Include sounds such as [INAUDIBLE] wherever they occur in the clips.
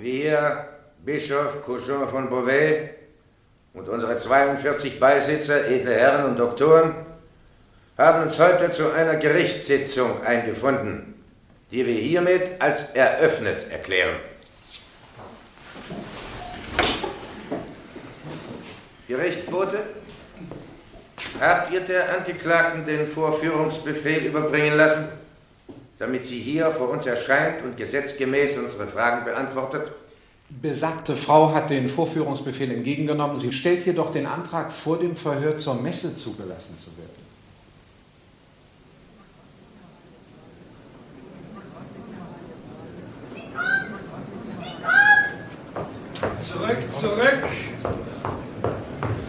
Wir, Bischof Couchon von Beauvais und unsere 42 Beisitzer, edle Herren und Doktoren, haben uns heute zu einer Gerichtssitzung eingefunden, die wir hiermit als eröffnet erklären. Gerichtsbote, habt ihr der Angeklagten den Vorführungsbefehl überbringen lassen, damit sie hier vor uns erscheint und gesetzgemäß unsere Fragen beantwortet? Besagte Frau hat den Vorführungsbefehl entgegengenommen. Sie stellt jedoch den Antrag, vor dem Verhör zur Messe zugelassen zu werden. Zurück, zurück!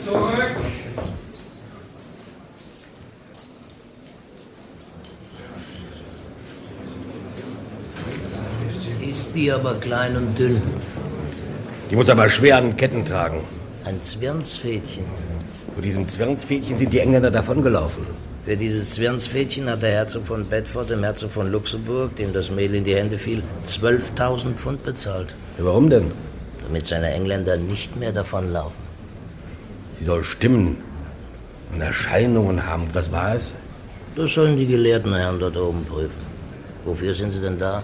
Zurück! Ist die aber klein und dünn. Die muss aber schwer an Ketten tragen. Ein Zwirnsfädchen. Vor diesem Zwirnsfädchen sind die Engländer davongelaufen. Für dieses Zwirnsfädchen hat der Herzog von Bedford dem Herzog von Luxemburg, dem das Mehl in die Hände fiel, 12.000 Pfund bezahlt. Ja, warum denn? Damit seine Engländer nicht mehr davonlaufen. Sie soll Stimmen und Erscheinungen haben. Das war es? Das sollen die gelehrten Herren dort oben prüfen. Wofür sind sie denn da?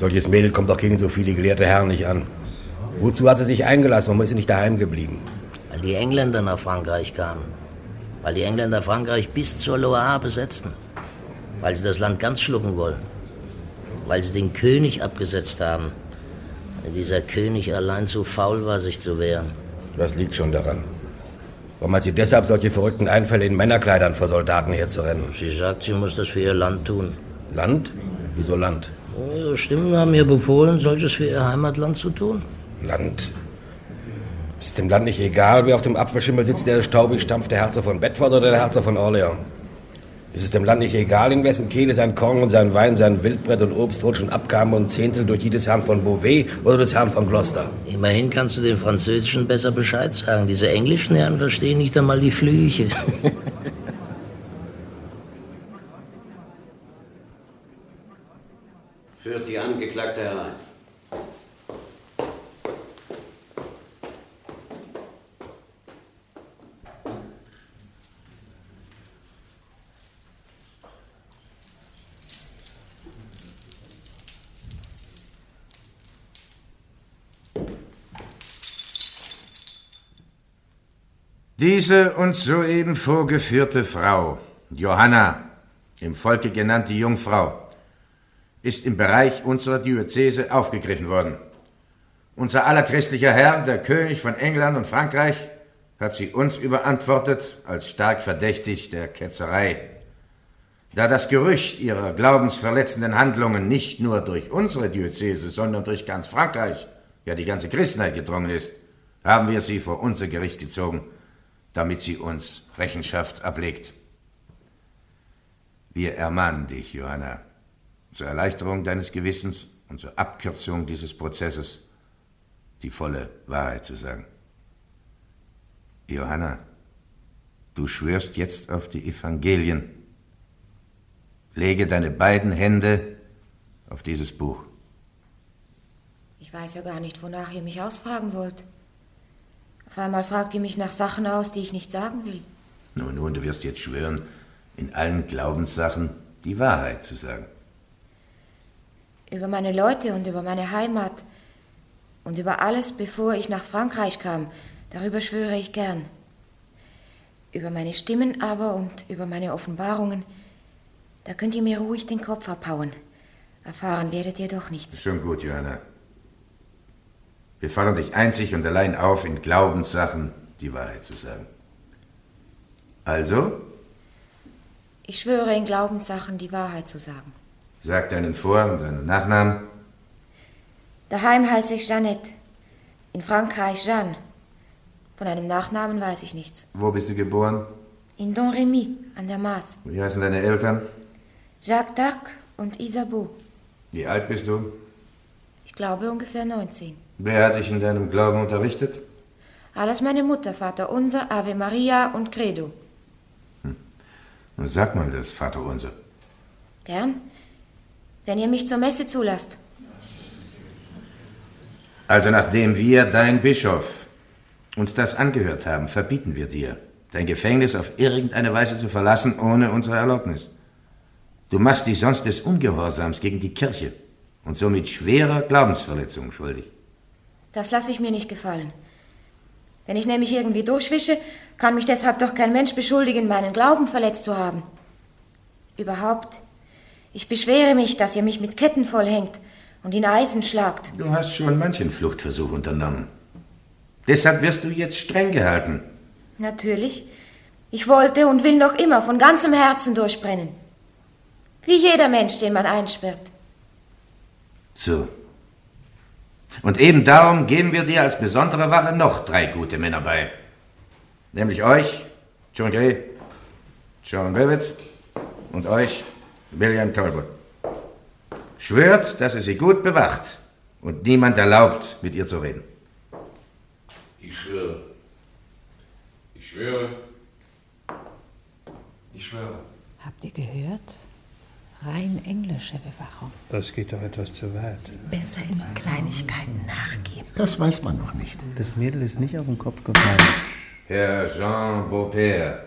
Solches Mädel kommt doch gegen so viele gelehrte Herren nicht an. Wozu hat sie sich eingelassen? Warum ist sie nicht daheim geblieben? Weil die Engländer nach Frankreich kamen. Weil die Engländer Frankreich bis zur Loire besetzten. Weil sie das Land ganz schlucken wollen. Weil sie den König abgesetzt haben. Weil dieser König allein zu faul war, sich zu wehren. Das liegt schon daran. Warum hat sie deshalb solche verrückten Einfälle in Männerkleidern vor Soldaten herzurennen? Sie sagt, sie muss das für ihr Land tun. Land? Wieso Land? Ihre Stimmen haben ihr befohlen, solches für ihr Heimatland zu tun. Land. Ist dem Land nicht egal, wer auf dem Apfelschimmel sitzt, der staubig stampft, der Herzog von Bedford oder der Herzog von Orleans? Ist es dem Land nicht egal, in wessen Kehle sein Korn und sein Wein, sein Wildbrett und Obstrot schon abkamen und Zehntel durch die des Herrn von Beauvais oder des Herrn von Gloucester? Immerhin kannst du den Französischen besser Bescheid sagen. Diese englischen Herren verstehen nicht einmal die Flüche. [LAUGHS] Führt die Angeklagte herein. Diese uns soeben vorgeführte Frau, Johanna, im Volke genannte Jungfrau, ist im Bereich unserer Diözese aufgegriffen worden. Unser aller christlicher Herr, der König von England und Frankreich, hat sie uns überantwortet als stark verdächtig der Ketzerei. Da das Gerücht ihrer glaubensverletzenden Handlungen nicht nur durch unsere Diözese, sondern durch ganz Frankreich, ja die ganze Christenheit gedrungen ist, haben wir sie vor unser Gericht gezogen, damit sie uns Rechenschaft ablegt. Wir ermahnen dich, Johanna, zur Erleichterung deines Gewissens und zur Abkürzung dieses Prozesses die volle Wahrheit zu sagen. Johanna, du schwörst jetzt auf die Evangelien. Lege deine beiden Hände auf dieses Buch. Ich weiß ja gar nicht, wonach ihr mich ausfragen wollt. Auf einmal fragt ihr mich nach Sachen aus, die ich nicht sagen will. Nun, nun, du wirst jetzt schwören, in allen Glaubenssachen die Wahrheit zu sagen. Über meine Leute und über meine Heimat und über alles, bevor ich nach Frankreich kam, darüber schwöre ich gern. Über meine Stimmen aber und über meine Offenbarungen, da könnt ihr mir ruhig den Kopf abhauen. Erfahren werdet ihr doch nichts. Schon gut, Johanna. Wir fordern dich einzig und allein auf, in Glaubenssachen die Wahrheit zu sagen. Also, Ich schwöre in Glaubenssachen die Wahrheit zu sagen. Sag deinen Vor- und deinen Nachnamen. Daheim heiße ich Jeannette. In Frankreich Jeanne. Von einem Nachnamen weiß ich nichts. Wo bist du geboren? In Don Remy an der Maas. Wie heißen deine Eltern? Jacques d'Arc und Isabeau. Wie alt bist du? Ich glaube ungefähr 19. Wer hat dich in deinem Glauben unterrichtet? Alles meine Mutter, Vater Unser, Ave Maria und Credo. Nun sag mal das, Vater unser. Gern? Wenn ihr mich zur Messe zulasst. Also nachdem wir, dein Bischof, uns das angehört haben, verbieten wir dir, dein Gefängnis auf irgendeine Weise zu verlassen ohne unsere Erlaubnis. Du machst dich sonst des Ungehorsams gegen die Kirche und somit schwerer Glaubensverletzung schuldig. Das lasse ich mir nicht gefallen. Wenn ich nämlich irgendwie durchwische, kann mich deshalb doch kein Mensch beschuldigen, meinen Glauben verletzt zu haben. Überhaupt, ich beschwere mich, dass ihr mich mit Ketten vollhängt und in Eisen schlagt. Du hast schon manchen Fluchtversuch unternommen. Deshalb wirst du jetzt streng gehalten. Natürlich. Ich wollte und will noch immer von ganzem Herzen durchbrennen. Wie jeder Mensch, den man einsperrt. So. Und eben darum geben wir dir als besondere Wache noch drei gute Männer bei. Nämlich euch, John Gray, John Bevitt und euch, William Talbot. Schwört, dass ihr sie gut bewacht und niemand erlaubt, mit ihr zu reden. Ich schwöre. Ich schwöre. Ich schwöre. Habt ihr gehört? Rein englische Bewachung. Das geht doch etwas zu weit. Besser in Kleinigkeiten nachgeben. Das weiß man noch nicht. Das Mädel ist nicht auf den Kopf gefallen. Herr Jean Beaupère,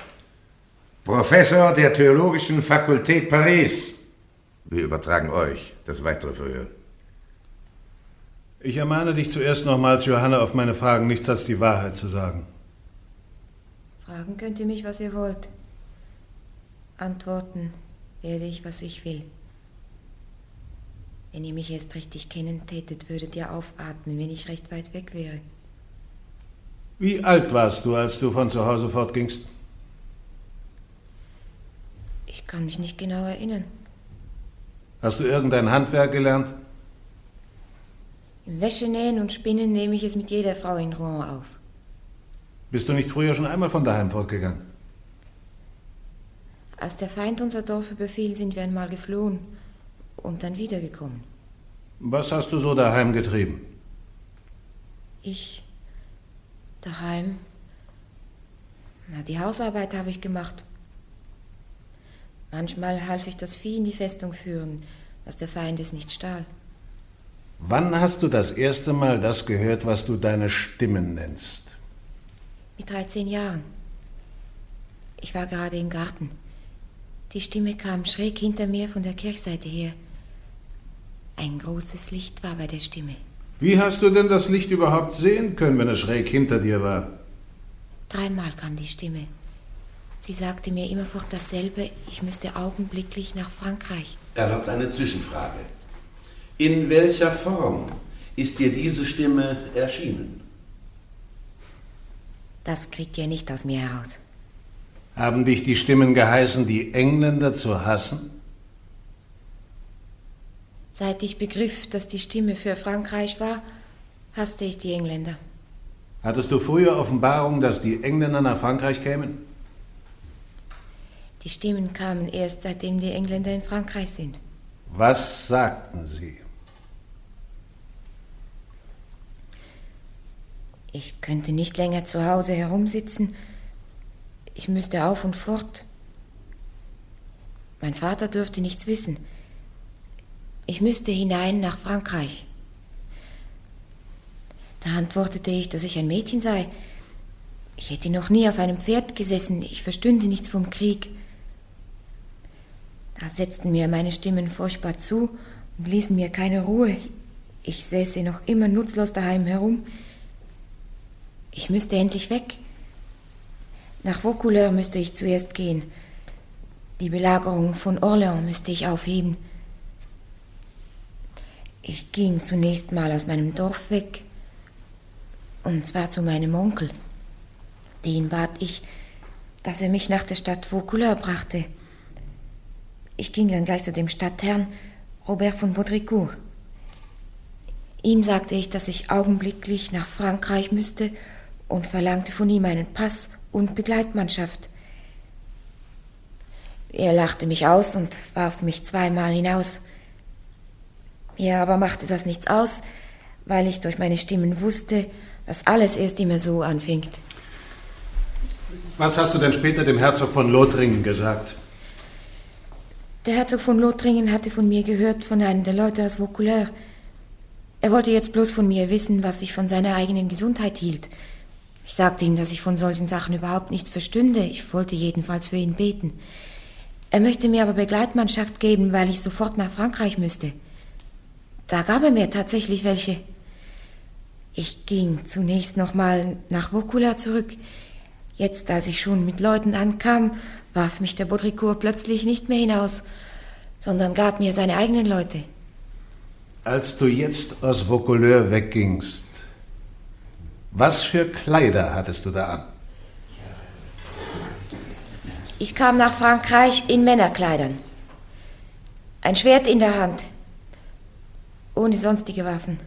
Professor der Theologischen Fakultät Paris. Wir übertragen euch das weitere Verhör. Ich ermahne dich zuerst nochmals, Johanna, auf meine Fragen nichts als die Wahrheit zu sagen. Fragen könnt ihr mich, was ihr wollt. Antworten werde ich, was ich will. Wenn ihr mich erst richtig kennen tätet, würdet ihr aufatmen, wenn ich recht weit weg wäre. Wie alt warst du, als du von zu Hause fortgingst? Ich kann mich nicht genau erinnern. Hast du irgendein Handwerk gelernt? Im Wäschenähen und Spinnen nehme ich es mit jeder Frau in Rouen auf. Bist du nicht früher schon einmal von daheim fortgegangen? Als der Feind unser Dorf überfiel, sind wir einmal geflohen und dann wiedergekommen. Was hast du so daheim getrieben? Ich daheim. Na, die Hausarbeit habe ich gemacht. Manchmal half ich das Vieh in die Festung führen, dass der Feind es nicht stahl. Wann hast du das erste Mal das gehört, was du deine Stimmen nennst? Mit 13 Jahren. Ich war gerade im Garten. Die Stimme kam schräg hinter mir von der Kirchseite her. Ein großes Licht war bei der Stimme. Wie hast du denn das Licht überhaupt sehen können, wenn es schräg hinter dir war? Dreimal kam die Stimme. Sie sagte mir immerfort dasselbe, ich müsste augenblicklich nach Frankreich. Erlaubt eine Zwischenfrage. In welcher Form ist dir diese Stimme erschienen? Das kriegt ihr nicht aus mir heraus. Haben dich die Stimmen geheißen, die Engländer zu hassen? Seit ich begriff, dass die Stimme für Frankreich war, hasste ich die Engländer. Hattest du früher Offenbarung, dass die Engländer nach Frankreich kämen? Die Stimmen kamen erst seitdem die Engländer in Frankreich sind. Was sagten sie? Ich könnte nicht länger zu Hause herumsitzen. Ich müsste auf und fort. Mein Vater dürfte nichts wissen. Ich müsste hinein nach Frankreich. Da antwortete ich, dass ich ein Mädchen sei. Ich hätte noch nie auf einem Pferd gesessen, ich verstünde nichts vom Krieg. Da setzten mir meine Stimmen furchtbar zu und ließen mir keine Ruhe. Ich säße noch immer nutzlos daheim herum. Ich müsste endlich weg. Nach Vaucouleurs müsste ich zuerst gehen. Die Belagerung von Orléans müsste ich aufheben. Ich ging zunächst mal aus meinem Dorf weg, und zwar zu meinem Onkel. Den bat ich, dass er mich nach der Stadt Vaucouleurs brachte. Ich ging dann gleich zu dem Stadtherrn Robert von Baudricourt. Ihm sagte ich, dass ich augenblicklich nach Frankreich müsste und verlangte von ihm einen Pass und Begleitmannschaft. Er lachte mich aus und warf mich zweimal hinaus. Mir aber machte das nichts aus, weil ich durch meine Stimmen wusste, dass alles erst immer so anfängt. Was hast du denn später dem Herzog von Lothringen gesagt? Der Herzog von Lothringen hatte von mir gehört von einem der Leute aus Vaucouleurs. Er wollte jetzt bloß von mir wissen, was ich von seiner eigenen Gesundheit hielt. Ich sagte ihm, dass ich von solchen Sachen überhaupt nichts verstünde. Ich wollte jedenfalls für ihn beten. Er möchte mir aber Begleitmannschaft geben, weil ich sofort nach Frankreich müsste. Da gab er mir tatsächlich welche. Ich ging zunächst nochmal nach Vaucoula zurück. Jetzt, als ich schon mit Leuten ankam, warf mich der Baudricourt plötzlich nicht mehr hinaus, sondern gab mir seine eigenen Leute. Als du jetzt aus Vaucouleur weggingst, was für Kleider hattest du da an? Ich kam nach Frankreich in Männerkleidern. Ein Schwert in der Hand, ohne sonstige Waffen,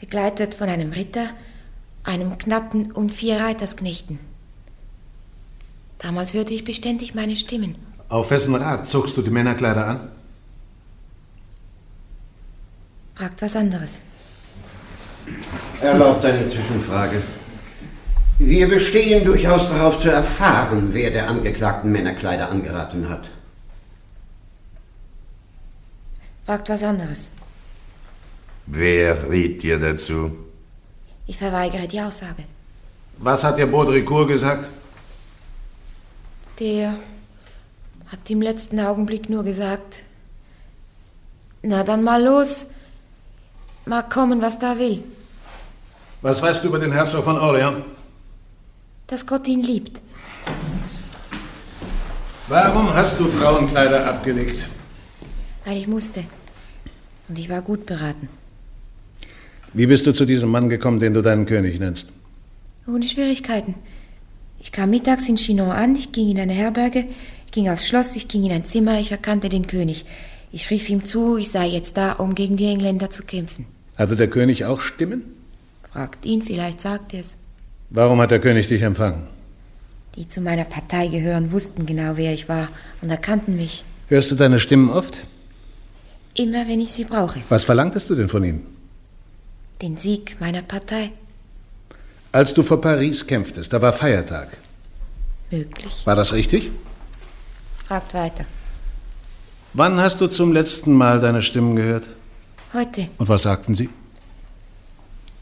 begleitet von einem Ritter, einem Knappen und vier Reitersknechten. Damals hörte ich beständig meine Stimmen. Auf wessen Rat zogst du die Männerkleider an? Fragt was anderes. Erlaubt eine Zwischenfrage. Wir bestehen durchaus darauf zu erfahren, wer der Angeklagten Männerkleider angeraten hat. Fragt was anderes. Wer riet dir dazu? Ich verweigere die Aussage. Was hat der Baudricourt gesagt? Der hat im letzten Augenblick nur gesagt, na dann mal los, mag kommen, was da will, Was weißt du über den Herzog von Orleans? dass Gott ihn liebt. Warum hast du Frauenkleider abgelegt? Weil ich musste. Und ich war gut beraten. Wie bist du zu diesem Mann gekommen, den du deinen König nennst? Ohne Schwierigkeiten. Ich kam mittags in Chinon an, ich ging in eine Herberge, ich ging aufs Schloss, ich ging in ein Zimmer, ich erkannte den König. Ich rief ihm zu, ich sei jetzt da, um gegen die Engländer zu kämpfen. Hatte der König auch Stimmen? Fragt ihn, vielleicht sagt er es. Warum hat der König dich empfangen? Die zu meiner Partei gehören, wussten genau, wer ich war und erkannten mich. Hörst du deine Stimmen oft? Immer, wenn ich sie brauche. Was verlangtest du denn von ihnen? Den Sieg meiner Partei. Als du vor Paris kämpftest, da war Feiertag. Möglich. War das richtig? Fragt weiter. Wann hast du zum letzten Mal deine Stimmen gehört? Heute. Und was sagten sie?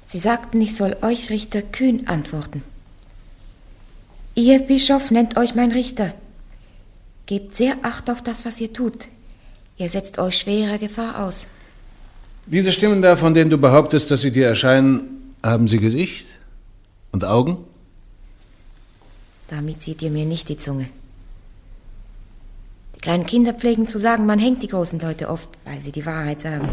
Sie sagten, ich soll euch Richter Kühn antworten. Ihr Bischof nennt euch mein Richter. Gebt sehr Acht auf das, was ihr tut. Ihr setzt euch schwerer Gefahr aus. Diese Stimmen da, von denen du behauptest, dass sie dir erscheinen, haben sie Gesicht und Augen? Damit zieht ihr mir nicht die Zunge. Die kleinen Kinder pflegen zu sagen, man hängt die großen Leute oft, weil sie die Wahrheit sagen.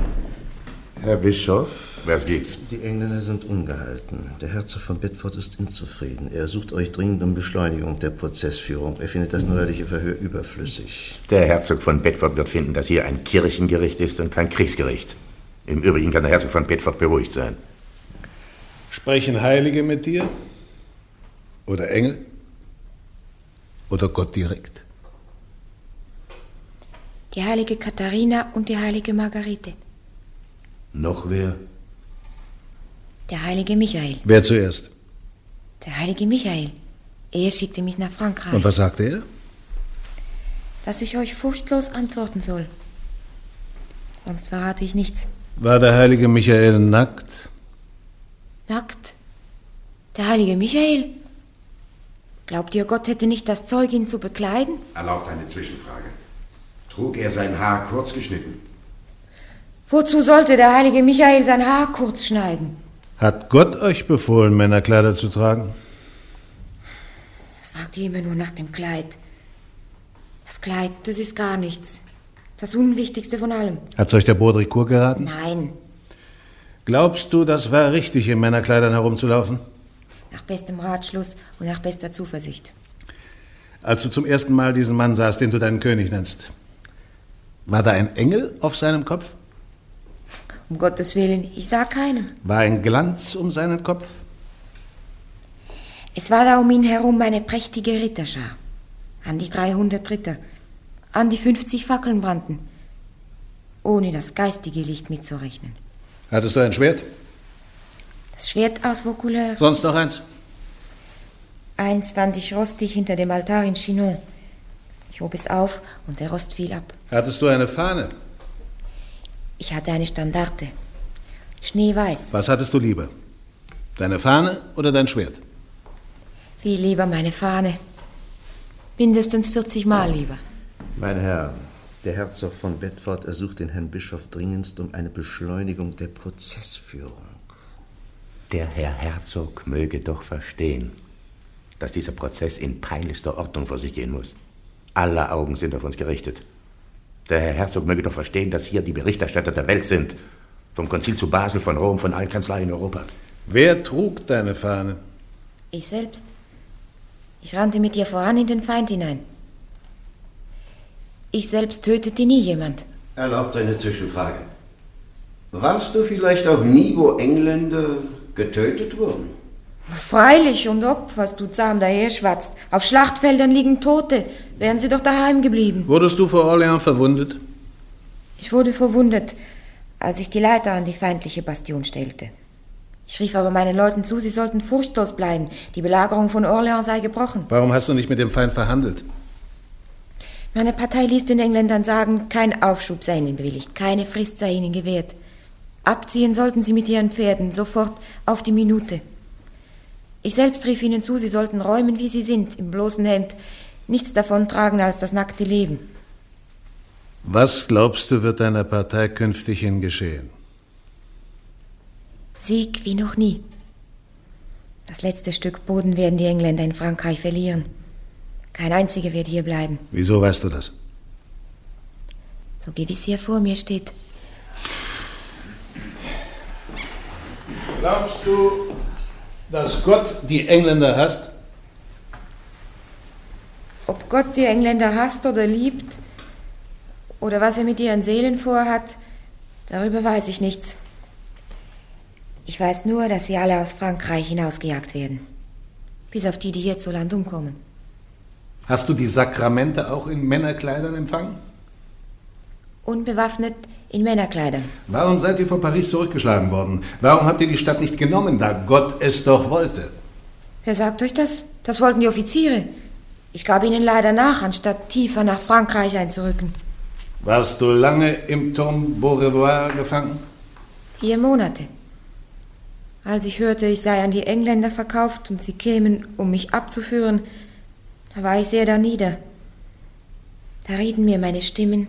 Herr Bischof? Was gibt's? Die Engländer sind ungehalten. Der Herzog von Bedford ist unzufrieden. Er sucht euch dringend um Beschleunigung der Prozessführung. Er findet das neuerliche Verhör überflüssig. Der Herzog von Bedford wird finden, dass hier ein Kirchengericht ist und kein Kriegsgericht. Im Übrigen kann der Herzog von Bedford beruhigt sein. Sprechen Heilige mit dir? Oder Engel? Oder Gott direkt? Die heilige Katharina und die heilige Margarete. Noch wer? Der heilige Michael. Wer zuerst? Der heilige Michael. Er schickte mich nach Frankreich. Und was sagte er? Dass ich euch furchtlos antworten soll. Sonst verrate ich nichts. War der heilige Michael nackt? Nackt. Der heilige Michael? Glaubt ihr, Gott hätte nicht das Zeug, ihn zu bekleiden? Erlaubt eine Zwischenfrage. Trug er sein Haar kurz geschnitten? Wozu sollte der heilige Michael sein Haar kurz schneiden? Hat Gott euch befohlen, Männerkleider zu tragen? Das fragt ihr immer nur nach dem Kleid. Das Kleid, das ist gar nichts. Das Unwichtigste von allem. Hat's euch der Baudricourt geraten? Nein, Glaubst du, das war richtig, in Männerkleidern herumzulaufen? nach bestem Ratschluss und nach bester Zuversicht. Als du zum ersten Mal diesen Mann sahst, den du deinen König nennst, war da ein Engel auf seinem Kopf? Um Gottes Willen, ich sah keinen. War ein Glanz um seinen Kopf? Es war da um ihn herum eine prächtige Ritterschar. An die 300 Ritter, an die 50 Fackeln brannten, ohne das geistige Licht mitzurechnen. Hattest du ein Schwert? Das Schwert aus Vaucouleur. Sonst noch eins? Eins fand ich rostig hinter dem Altar in Chinon. Ich hob es auf und der Rost fiel ab. Hattest du eine Fahne? Ich hatte eine Standarte. Schneeweiß. Was hattest du lieber? Deine Fahne oder dein Schwert? Viel lieber meine Fahne. Mindestens 40 Mal lieber. Mein Herr, der Herzog von Bedford ersucht den Herrn Bischof dringendst um eine Beschleunigung der Prozessführung. Der Herr Herzog möge doch verstehen, dass dieser Prozess in peinlichster Ordnung vor sich gehen muss. Alle Augen sind auf uns gerichtet. Der Herr Herzog möge doch verstehen, dass hier die Berichterstatter der Welt sind. Vom Konzil zu Basel, von Rom, von allen Kanzleien Europas. Wer trug deine Fahne? Ich selbst. Ich rannte mit ihr voran in den Feind hinein. Ich selbst tötete nie jemand. Erlaubt eine Zwischenfrage. Warst du vielleicht auch nie, wo Engländer getötet wurden? Freilich und ob, was du zahm daher schwatzt. Auf Schlachtfeldern liegen Tote. Wären sie doch daheim geblieben. Wurdest du vor Orléans verwundet? Ich wurde verwundet, als ich die Leiter an die feindliche Bastion stellte. Ich rief aber meinen Leuten zu, sie sollten furchtlos bleiben. Die Belagerung von Orléans sei gebrochen. Warum hast du nicht mit dem Feind verhandelt? Meine Partei ließ den Engländern sagen, kein Aufschub sei ihnen bewilligt, keine Frist sei ihnen gewährt. Abziehen sollten sie mit ihren Pferden, sofort auf die Minute. Ich selbst rief ihnen zu, sie sollten räumen, wie sie sind, im bloßen Hemd, nichts davon tragen als das nackte Leben. Was glaubst du, wird deiner Partei künftig hin geschehen? Sieg wie noch nie. Das letzte Stück Boden werden die Engländer in Frankreich verlieren. Kein einziger wird hier bleiben. Wieso weißt du das? So gewiss hier vor mir steht. Glaubst du, dass Gott die Engländer hasst? Ob Gott die Engländer hasst oder liebt, oder was er mit ihren Seelen vorhat, darüber weiß ich nichts. Ich weiß nur, dass sie alle aus Frankreich hinausgejagt werden. Bis auf die, die hier zu Land umkommen. Hast du die Sakramente auch in Männerkleidern empfangen? Unbewaffnet in Männerkleidern. Warum seid ihr von Paris zurückgeschlagen worden? Warum habt ihr die Stadt nicht genommen, da Gott es doch wollte? Wer sagt euch das? Das wollten die Offiziere. Ich gab ihnen leider nach, anstatt tiefer nach Frankreich einzurücken. Warst du lange im Turm Beaurevoir gefangen? Vier Monate. Als ich hörte, ich sei an die Engländer verkauft und sie kämen, um mich abzuführen, da war ich sehr darnieder. Da rieten mir meine Stimmen,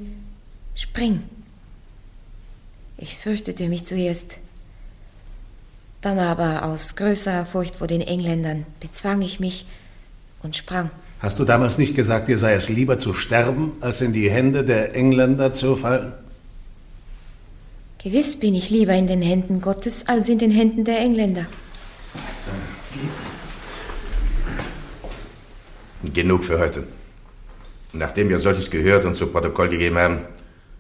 spring. Ich fürchtete mich zuerst. Dann aber aus größerer Furcht vor den Engländern bezwang ich mich und sprang. Hast du damals nicht gesagt, dir sei es lieber zu sterben, als in die Hände der Engländer zu fallen? Gewiss bin ich lieber in den Händen Gottes als in den Händen der Engländer. Genug für heute. Nachdem wir solches gehört und zu Protokoll gegeben haben,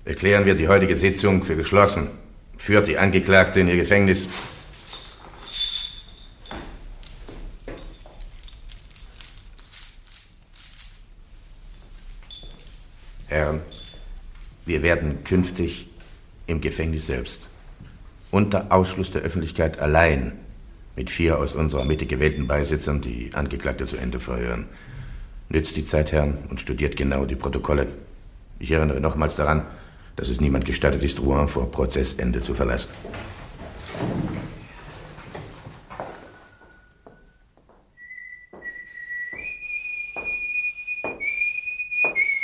erklären wir die heutige Sitzung für geschlossen. Führt die Angeklagte in ihr Gefängnis. Herren, wir werden künftig im Gefängnis selbst, unter Ausschluss der Öffentlichkeit allein, mit vier aus unserer Mitte gewählten Beisitzern die Angeklagte zu Ende verhören. Nützt die Zeit, Herren, und studiert genau die Protokolle. Ich erinnere nochmals daran, dass es niemand gestattet ist, Rouen vor Prozessende zu verlassen.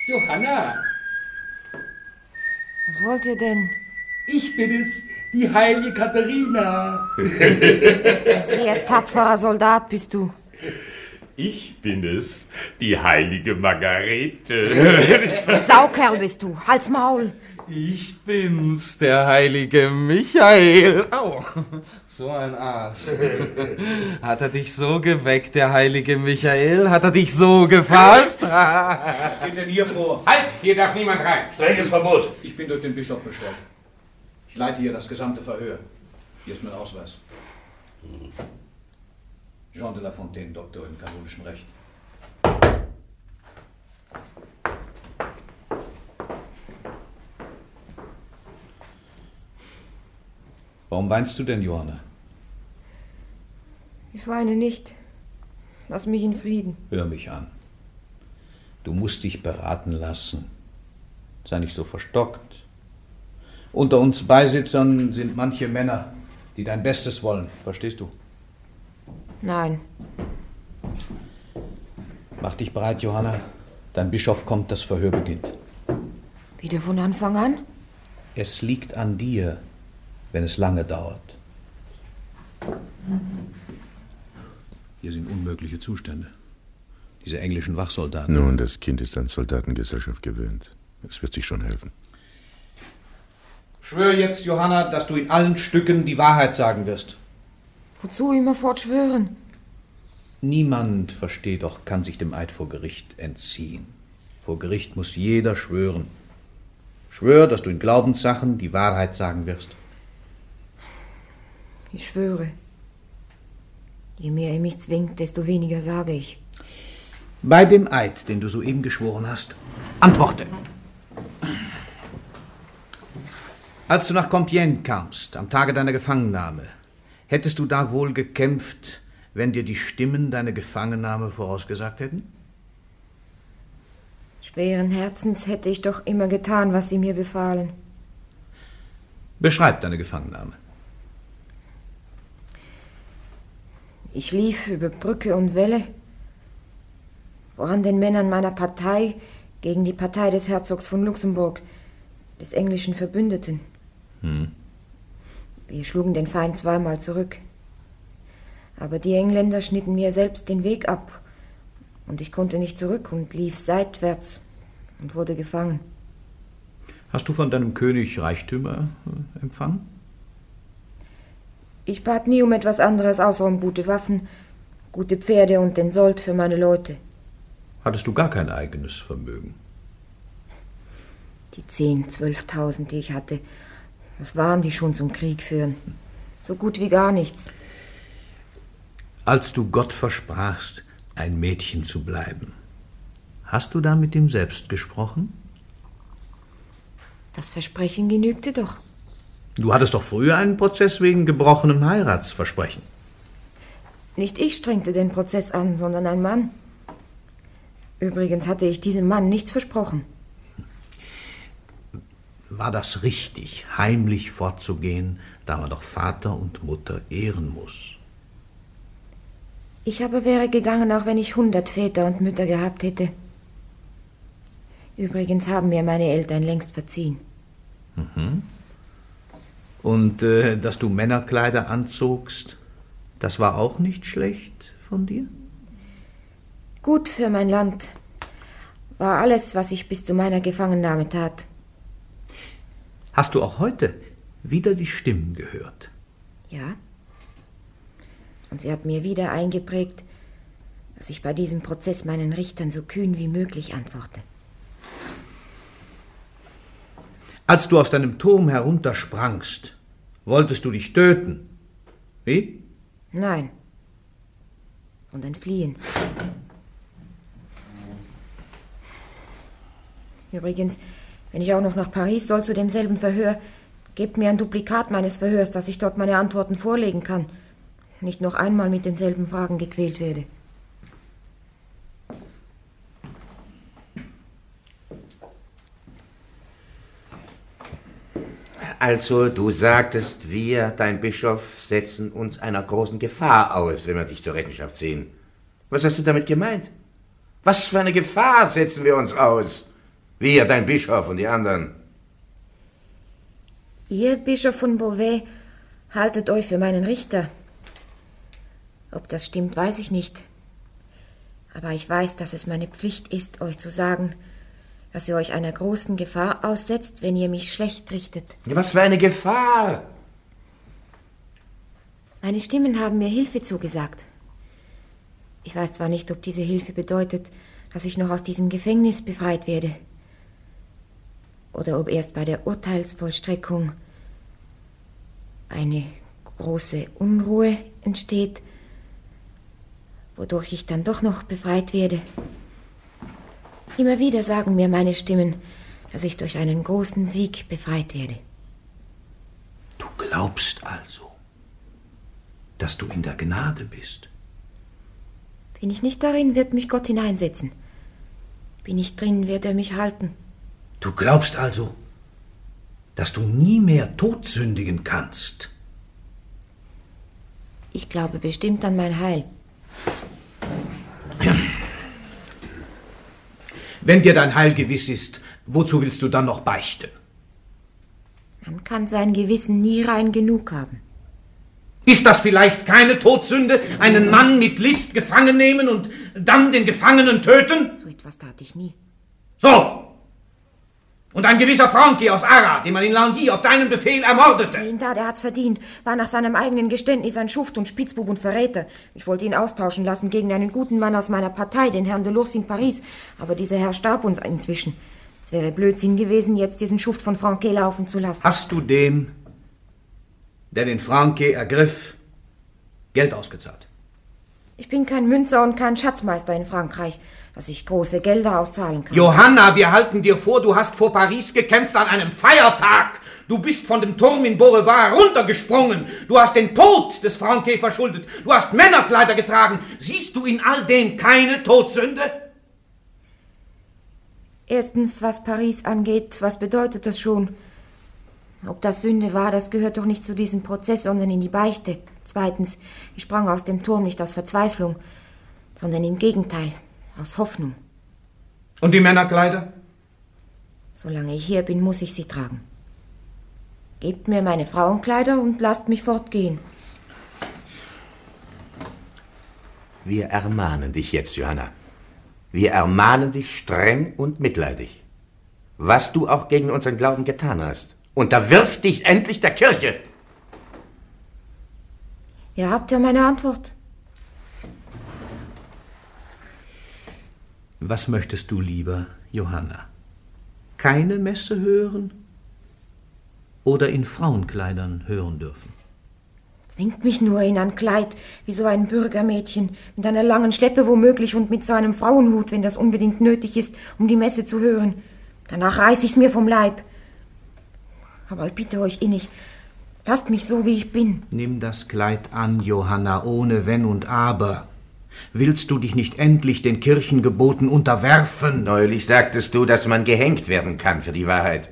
Johanna, Was wollt ihr denn? ich bin es, die heilige Katharina. Ein sehr tapferer Soldat bist du. Ich bin es, die heilige Margarete. [LAUGHS] Saukerl bist du. Halt's Maul. Ich bin's, der heilige Michael. Au, so ein Aas. Hat er dich so geweckt, der heilige Michael? Hat er dich so gefasst? [LAUGHS] Was geht denn hier vor? Halt! Hier darf niemand rein. Strenges Verbot. Ich bin durch den Bischof bestellt. Ich leite hier das gesamte Verhör. Hier ist mein Ausweis. Jean de La Fontaine, Doktor im kanonischen Recht. Warum weinst du denn, Johanna? Ich weine nicht. Lass mich in Frieden. Hör mich an. Du musst dich beraten lassen. Sei nicht so verstockt. Unter uns Beisitzern sind manche Männer, die dein Bestes wollen, verstehst du? Nein. Mach dich bereit, Johanna. Dein Bischof kommt, das Verhör beginnt. Wieder von Anfang an? Es liegt an dir, wenn es lange dauert. Hier sind unmögliche Zustände. Diese englischen Wachsoldaten. Nun, das Kind ist an Soldatengesellschaft gewöhnt. Es wird sich schon helfen. Schwör jetzt, Johanna, dass du in allen Stücken die Wahrheit sagen wirst. Wozu immerfort schwören? Niemand, versteh doch, kann sich dem Eid vor Gericht entziehen. Vor Gericht muss jeder schwören. Schwör, dass du in Glaubenssachen die Wahrheit sagen wirst. Ich schwöre. Je mehr ihr mich zwingt, desto weniger sage ich. Bei dem Eid, den du soeben geschworen hast, antworte. Als du nach Compiègne kamst, am Tage deiner Gefangennahme, hättest du da wohl gekämpft, wenn dir die Stimmen deine Gefangennahme vorausgesagt hätten? Schweren Herzens hätte ich doch immer getan, was sie mir befahlen. Beschreib deine Gefangennahme. Ich lief über Brücke und Welle, voran den Männern meiner Partei gegen die Partei des Herzogs von Luxemburg, des englischen Verbündeten. Hm. Wir schlugen den Feind zweimal zurück. Aber die Engländer schnitten mir selbst den Weg ab, und ich konnte nicht zurück und lief seitwärts und wurde gefangen. Hast du von deinem König Reichtümer äh, empfangen? Ich bat nie um etwas anderes außer um gute Waffen, gute Pferde und den Sold für meine Leute. Hattest du gar kein eigenes Vermögen? Die zehn, zwölftausend, die ich hatte, was waren die schon zum Krieg führen? So gut wie gar nichts. Als du Gott versprachst, ein Mädchen zu bleiben, hast du da mit ihm selbst gesprochen? Das Versprechen genügte doch. Du hattest doch früher einen Prozess wegen gebrochenem Heiratsversprechen. Nicht ich strengte den Prozess an, sondern ein Mann. Übrigens hatte ich diesem Mann nichts versprochen. War das richtig, heimlich fortzugehen, da man doch Vater und Mutter ehren muss? Ich aber wäre gegangen, auch wenn ich hundert Väter und Mütter gehabt hätte. Übrigens haben mir meine Eltern längst verziehen. Mhm. Und äh, dass du Männerkleider anzogst, das war auch nicht schlecht von dir? Gut für mein Land war alles, was ich bis zu meiner Gefangennahme tat. Hast du auch heute wieder die Stimmen gehört? Ja. Und sie hat mir wieder eingeprägt, dass ich bei diesem Prozess meinen Richtern so kühn wie möglich antworte. Als du aus deinem Turm heruntersprangst, wolltest du dich töten. Wie? Nein, sondern fliehen. Übrigens, wenn ich auch noch nach Paris soll zu demselben Verhör, gebt mir ein Duplikat meines Verhörs, dass ich dort meine Antworten vorlegen kann. Nicht noch einmal mit denselben Fragen gequält werde. Also, du sagtest, wir, dein Bischof, setzen uns einer großen Gefahr aus, wenn wir dich zur Rechenschaft ziehen. Was hast du damit gemeint? Was für eine Gefahr setzen wir uns aus? Wir, dein Bischof und die anderen. Ihr, Bischof von Beauvais, haltet euch für meinen Richter. Ob das stimmt, weiß ich nicht. Aber ich weiß, dass es meine Pflicht ist, euch zu sagen, dass ihr euch einer großen Gefahr aussetzt, wenn ihr mich schlecht richtet. Was für eine Gefahr? Meine Stimmen haben mir Hilfe zugesagt. Ich weiß zwar nicht, ob diese Hilfe bedeutet, dass ich noch aus diesem Gefängnis befreit werde. Oder ob erst bei der Urteilsvollstreckung eine große Unruhe entsteht, wodurch ich dann doch noch befreit werde. Immer wieder sagen mir meine Stimmen, dass ich durch einen großen Sieg befreit werde. Du glaubst also, dass du in der Gnade bist. Bin ich nicht darin, wird mich Gott hineinsetzen. Bin ich drin, wird er mich halten. Du glaubst also, dass du nie mehr todsündigen kannst. Ich glaube bestimmt an mein Heil. Wenn dir dein Heil gewiss ist, wozu willst du dann noch beichten? Man kann sein Gewissen nie rein genug haben. Ist das vielleicht keine Todsünde, einen Mann mit List gefangen nehmen und dann den Gefangenen töten? So etwas tat ich nie. So! Und ein gewisser Franki aus Ara, den man in Langy auf deinen Befehl ermordete. Den da, der hat's verdient, war nach seinem eigenen Geständnis ein Schuft und Spitzbub und Verräter. Ich wollte ihn austauschen lassen gegen einen guten Mann aus meiner Partei, den Herrn Delors in Paris. Aber dieser Herr starb uns inzwischen. Es wäre Blödsinn gewesen, jetzt diesen Schuft von Franquet laufen zu lassen. Hast du dem, der den Franke ergriff, Geld ausgezahlt? Ich bin kein Münzer und kein Schatzmeister in Frankreich, dass ich große Gelder auszahlen kann. Johanna, wir halten dir vor, du hast vor Paris gekämpft an einem Feiertag. Du bist von dem Turm in Beaurevoir runtergesprungen. Du hast den Tod des Franquet verschuldet. Du hast Männerkleider getragen. Siehst du in all dem keine Todsünde? Erstens, was Paris angeht, was bedeutet das schon? Ob das Sünde war, das gehört doch nicht zu diesem Prozess, sondern in die Beichte. Zweitens, ich sprang aus dem Turm nicht aus Verzweiflung, sondern im Gegenteil, aus Hoffnung. Und die Männerkleider? Solange ich hier bin, muss ich sie tragen. Gebt mir meine Frauenkleider und lasst mich fortgehen. Wir ermahnen dich jetzt, Johanna. Wir ermahnen dich streng und mitleidig. Was du auch gegen unseren Glauben getan hast. Unterwirf dich endlich der Kirche. Ihr habt ja meine Antwort. Was möchtest du lieber, Johanna? Keine Messe hören oder in Frauenkleidern hören dürfen? Zwingt mich nur in ein Kleid, wie so ein Bürgermädchen, mit einer langen Schleppe womöglich und mit so einem Frauenhut, wenn das unbedingt nötig ist, um die Messe zu hören. Danach reiß ich's mir vom Leib. Aber ich bitte euch innig, lasst mich so, wie ich bin. Nimm das Kleid an, Johanna, ohne Wenn und Aber. Willst du dich nicht endlich den Kirchengeboten unterwerfen? Neulich sagtest du, dass man gehängt werden kann für die Wahrheit.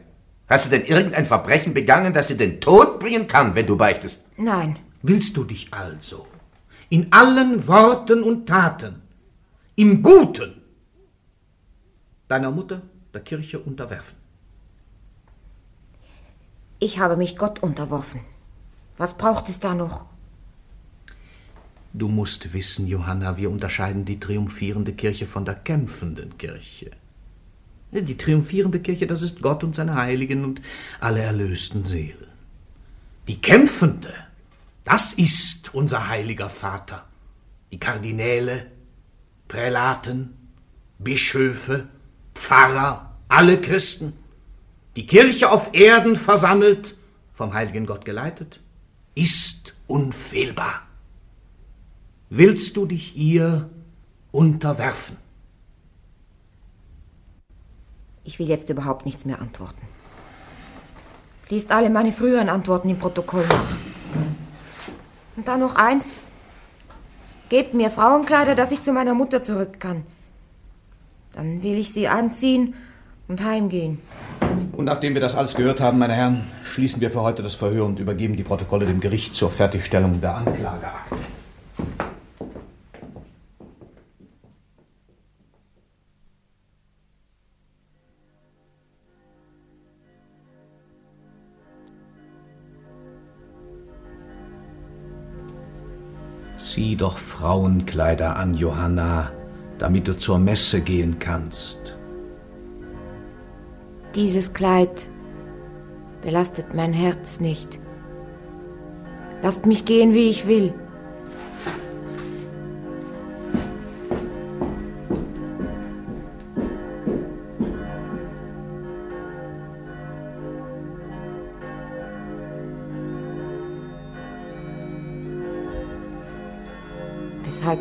Hast du denn irgendein Verbrechen begangen, das dir den Tod bringen kann, wenn du beichtest? Nein. Willst du dich also in allen Worten und Taten, im Guten, deiner Mutter, der Kirche unterwerfen? Ich habe mich Gott unterworfen. Was braucht es da noch? Du musst wissen, Johanna, wir unterscheiden die triumphierende Kirche von der kämpfenden Kirche. Die triumphierende Kirche, das ist Gott und seine Heiligen und alle erlösten Seelen. Die kämpfende, das ist unser heiliger Vater. Die Kardinäle, Prälaten, Bischöfe, Pfarrer, alle Christen. Die Kirche auf Erden versammelt, vom heiligen Gott geleitet, ist unfehlbar. Willst du dich ihr unterwerfen? Ich will jetzt überhaupt nichts mehr antworten. Liest alle meine früheren Antworten im Protokoll nach. Und dann noch eins. Gebt mir Frauenkleider, dass ich zu meiner Mutter zurück kann. Dann will ich sie anziehen und heimgehen. Und nachdem wir das alles gehört haben, meine Herren, schließen wir für heute das Verhör und übergeben die Protokolle dem Gericht zur Fertigstellung der Anklageakte. Zieh doch Frauenkleider an, Johanna, damit du zur Messe gehen kannst. Dieses Kleid belastet mein Herz nicht. Lasst mich gehen, wie ich will.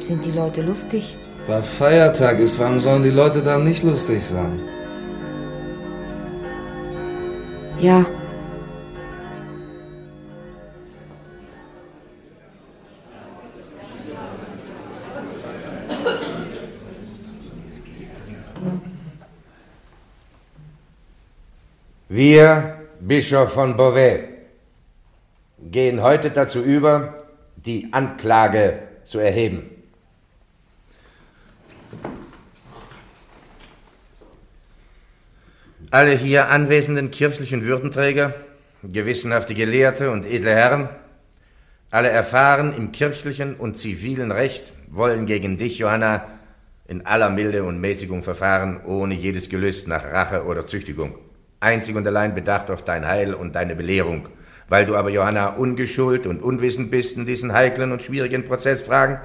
Sind die Leute lustig? Weil Feiertag ist, warum sollen die Leute dann nicht lustig sein? Ja. Wir, Bischof von Beauvais, gehen heute dazu über, die Anklage zu erheben. Alle hier anwesenden kirchlichen Würdenträger, gewissenhafte Gelehrte und edle Herren, alle erfahren im kirchlichen und zivilen Recht, wollen gegen dich, Johanna, in aller Milde und Mäßigung verfahren, ohne jedes Gelüst nach Rache oder Züchtigung. Einzig und allein bedacht auf dein Heil und deine Belehrung. Weil du aber, Johanna, ungeschult und unwissend bist in diesen heiklen und schwierigen Prozessfragen,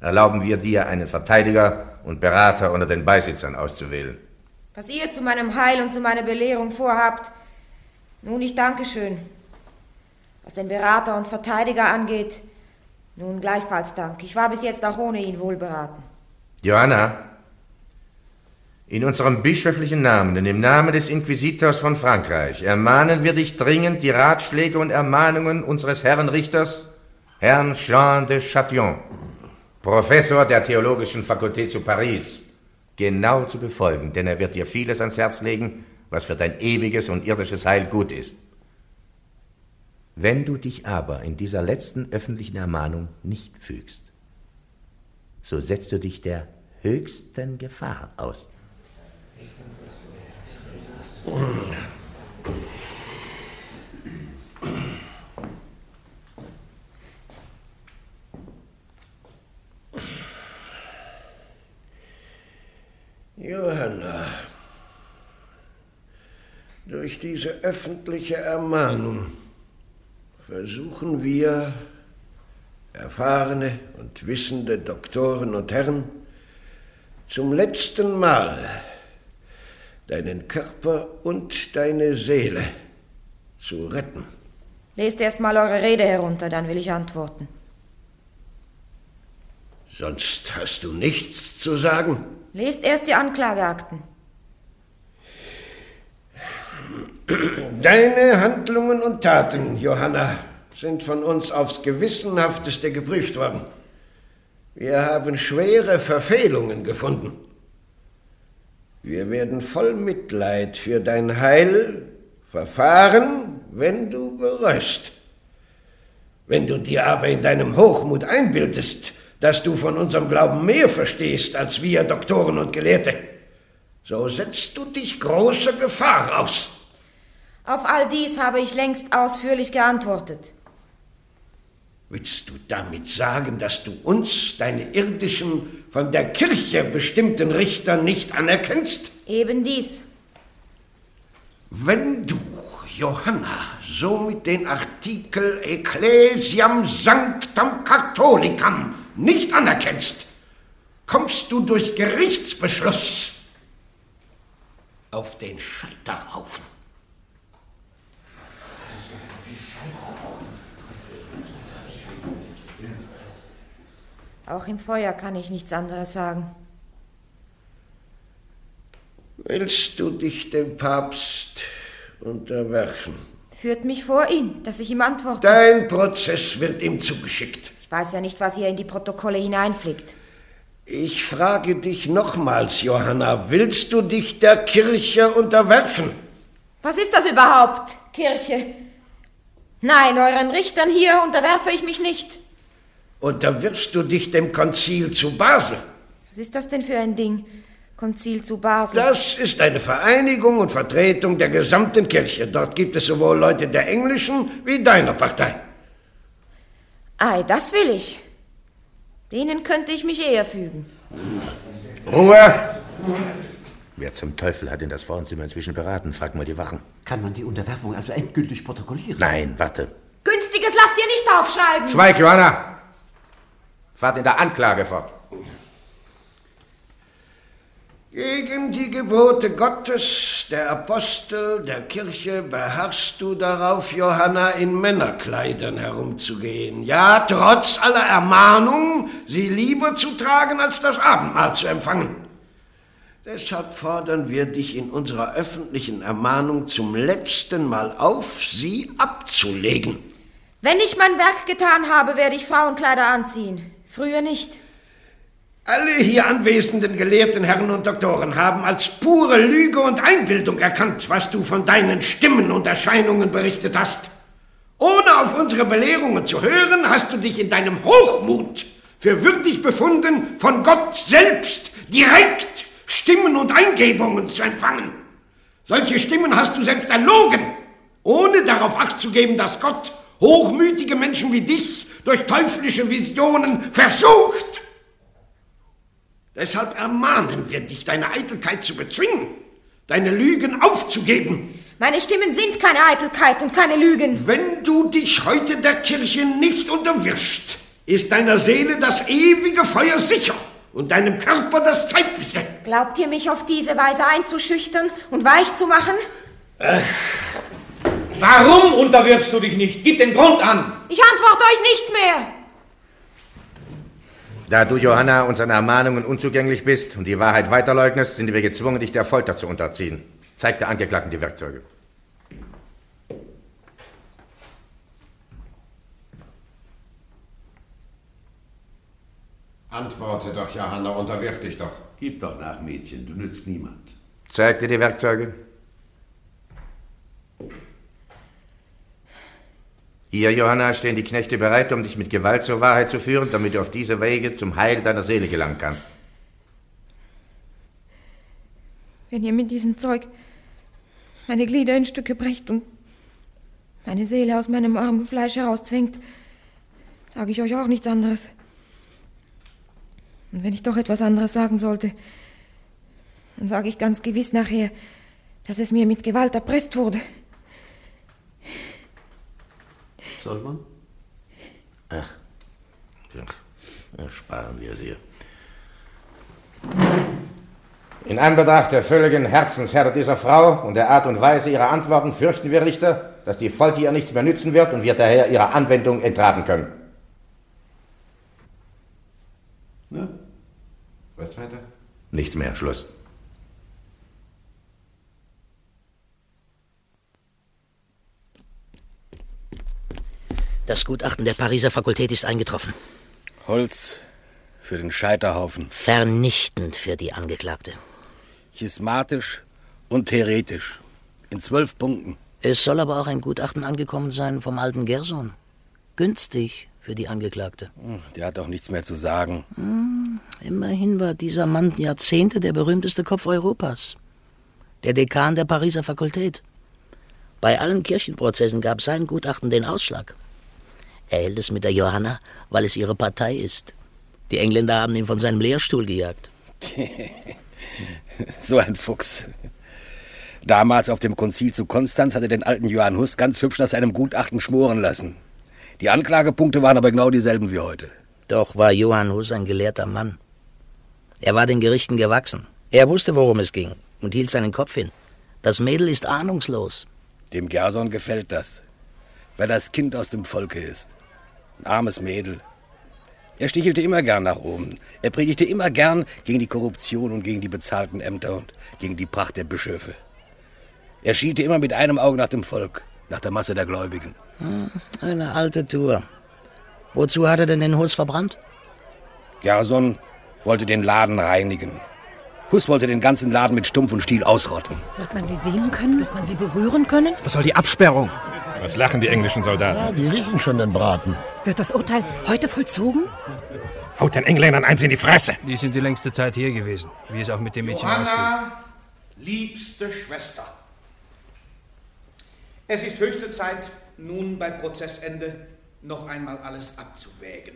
erlauben wir dir, einen Verteidiger und Berater unter den Beisitzern auszuwählen. Was ihr zu meinem Heil und zu meiner Belehrung vorhabt, nun ich danke schön. Was den Berater und Verteidiger angeht, nun gleichfalls Dank. Ich war bis jetzt auch ohne ihn wohlberaten. Johanna, in unserem bischöflichen Namen und im Namen des Inquisitors von Frankreich ermahnen wir dich dringend, die Ratschläge und Ermahnungen unseres Herrn Richters, Herrn Jean de Chatillon, Professor der Theologischen Fakultät zu Paris, genau zu befolgen, denn er wird dir vieles ans Herz legen, was für dein ewiges und irdisches Heil gut ist. Wenn du dich aber in dieser letzten öffentlichen Ermahnung nicht fügst, so setzt du dich der höchsten Gefahr aus. Johanna, durch diese öffentliche Ermahnung versuchen wir, erfahrene und wissende Doktoren und Herren, zum letzten Mal deinen Körper und deine Seele zu retten. Lest erst mal eure Rede herunter, dann will ich antworten. Sonst hast du nichts zu sagen? Lest erst die Anklageakten. Deine Handlungen und Taten, Johanna, sind von uns aufs gewissenhafteste geprüft worden. Wir haben schwere Verfehlungen gefunden. Wir werden voll Mitleid für dein Heil verfahren, wenn du bereust. Wenn du dir aber in deinem Hochmut einbildest, dass du von unserem Glauben mehr verstehst als wir Doktoren und Gelehrte, so setzt du dich großer Gefahr aus. Auf all dies habe ich längst ausführlich geantwortet. Willst du damit sagen, dass du uns, deine irdischen, von der Kirche bestimmten Richter nicht anerkennst? Eben dies. Wenn du, Johanna, somit den Artikel Ecclesiam Sanctam Catholicam nicht anerkennst, kommst du durch Gerichtsbeschluss auf den Scheiterhaufen. Auch im Feuer kann ich nichts anderes sagen. Willst du dich dem Papst unterwerfen? Führt mich vor ihn, dass ich ihm antworte. Dein Prozess wird ihm zugeschickt. Ich weiß ja nicht, was ihr in die Protokolle hineinflickt. Ich frage dich nochmals, Johanna, willst du dich der Kirche unterwerfen? Was ist das überhaupt, Kirche? Nein, euren Richtern hier unterwerfe ich mich nicht. Unterwirfst du dich dem Konzil zu Basel? Was ist das denn für ein Ding? Konzil zu Basel. Das ist eine Vereinigung und Vertretung der gesamten Kirche. Dort gibt es sowohl Leute der englischen wie deiner Partei. Ei, das will ich. Denen könnte ich mich eher fügen. Ruhe! Wer zum Teufel hat in das Frauenzimmer inzwischen beraten? Frag mal die Wachen. Kann man die Unterwerfung also endgültig protokollieren? Nein, warte. Günstiges lasst ihr nicht aufschreiben. Schweig, Johanna! Fahrt in der Anklage fort. Gegen die Gebote Gottes, der Apostel, der Kirche beharrst du darauf, Johanna, in Männerkleidern herumzugehen. Ja, trotz aller Ermahnung, sie lieber zu tragen, als das Abendmahl zu empfangen. Deshalb fordern wir dich in unserer öffentlichen Ermahnung zum letzten Mal auf, sie abzulegen. Wenn ich mein Werk getan habe, werde ich Frauenkleider anziehen. Früher nicht. Alle hier anwesenden gelehrten Herren und Doktoren haben als pure Lüge und Einbildung erkannt, was du von deinen Stimmen und Erscheinungen berichtet hast. Ohne auf unsere Belehrungen zu hören, hast du dich in deinem Hochmut für würdig befunden, von Gott selbst direkt Stimmen und Eingebungen zu empfangen. Solche Stimmen hast du selbst erlogen, ohne darauf acht zu geben, dass Gott hochmütige Menschen wie dich durch teuflische Visionen versucht. Deshalb ermahnen wir dich, deine Eitelkeit zu bezwingen, deine Lügen aufzugeben. Meine Stimmen sind keine Eitelkeit und keine Lügen. Wenn du dich heute der Kirche nicht unterwirfst, ist deiner Seele das ewige Feuer sicher und deinem Körper das zeitliche. Glaubt ihr mich auf diese Weise einzuschüchtern und weich zu machen? Äh, warum unterwirfst du dich nicht? Gib den Grund an. Ich antworte euch nichts mehr. Da du, Johanna, unseren Ermahnungen unzugänglich bist und die Wahrheit weiterleugnest, sind wir gezwungen, dich der Folter zu unterziehen. Zeig der Angeklagten die Werkzeuge. Antworte doch, Johanna, unterwirf dich doch. Gib doch nach, Mädchen, du nützt niemand. Zeig dir die Werkzeuge. Hier, Johanna, stehen die Knechte bereit, um dich mit Gewalt zur Wahrheit zu führen, damit du auf diese Wege zum Heil deiner Seele gelangen kannst. Wenn ihr mit diesem Zeug meine Glieder in Stücke brecht und meine Seele aus meinem armen Fleisch herauszwingt, sage ich euch auch nichts anderes. Und wenn ich doch etwas anderes sagen sollte, dann sage ich ganz gewiss nachher, dass es mir mit Gewalt erpresst wurde. Soll man? Ach, ersparen wir sie. In Anbetracht der völligen Herzenshärte dieser Frau und der Art und Weise ihrer Antworten fürchten wir, Richter, dass die Folter ihr nichts mehr nützen wird und wir daher ihrer Anwendung entraten können. Na, was weiter? Nichts mehr, Schluss. Das Gutachten der Pariser Fakultät ist eingetroffen. Holz für den Scheiterhaufen. Vernichtend für die Angeklagte. Schismatisch und heretisch. In zwölf Punkten. Es soll aber auch ein Gutachten angekommen sein vom alten Gerson. Günstig für die Angeklagte. Hm, Der hat doch nichts mehr zu sagen. Hm, immerhin war dieser Mann Jahrzehnte der berühmteste Kopf Europas. Der Dekan der Pariser Fakultät. Bei allen Kirchenprozessen gab sein Gutachten den Ausschlag. Er hält es mit der Johanna, weil es ihre Partei ist. Die Engländer haben ihn von seinem Lehrstuhl gejagt. [LAUGHS] so ein Fuchs. Damals auf dem Konzil zu Konstanz hatte den alten Johann Hus ganz hübsch nach seinem Gutachten schmoren lassen. Die Anklagepunkte waren aber genau dieselben wie heute. Doch war Johann Hus ein gelehrter Mann. Er war den Gerichten gewachsen. Er wusste, worum es ging und hielt seinen Kopf hin. Das Mädel ist ahnungslos. Dem Gerson gefällt das, weil das Kind aus dem Volke ist. Armes Mädel. Er stichelte immer gern nach oben. Er predigte immer gern gegen die Korruption und gegen die bezahlten Ämter und gegen die Pracht der Bischöfe. Er schielte immer mit einem Auge nach dem Volk, nach der Masse der Gläubigen. Hm, Eine alte Tour. Wozu hat er denn den Hus verbrannt? Gerson wollte den Laden reinigen. Hus wollte den ganzen Laden mit Stumpf und Stiel ausrotten. Wird man sie sehen können? Wird man sie berühren können? Was soll die Absperrung? Was lachen die englischen Soldaten? Ja, die riechen schon den Braten. Wird das Urteil heute vollzogen? Haut den Engländern eins in die Fresse! Die sind die längste Zeit hier gewesen, wie es auch mit dem Mädchen ausgeht. Johanna, liebste Schwester. Es ist höchste Zeit, nun beim Prozessende noch einmal alles abzuwägen.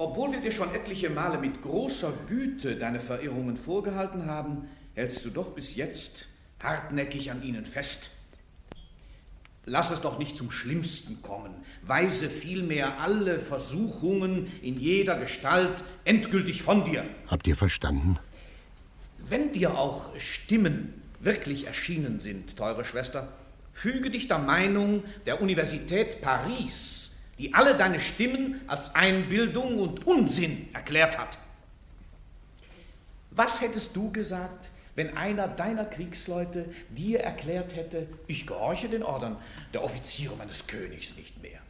Obwohl wir dir schon etliche Male mit großer Güte deine Verirrungen vorgehalten haben, hältst du doch bis jetzt hartnäckig an ihnen fest. Lass es doch nicht zum Schlimmsten kommen. Weise vielmehr alle Versuchungen in jeder Gestalt endgültig von dir. Habt ihr verstanden? Wenn dir auch Stimmen wirklich erschienen sind, teure Schwester, füge dich der Meinung der Universität Paris, die alle deine Stimmen als Einbildung und Unsinn erklärt hat. Was hättest du gesagt, wenn einer deiner Kriegsleute dir erklärt hätte, ich gehorche den Ordern der Offiziere meines Königs nicht mehr?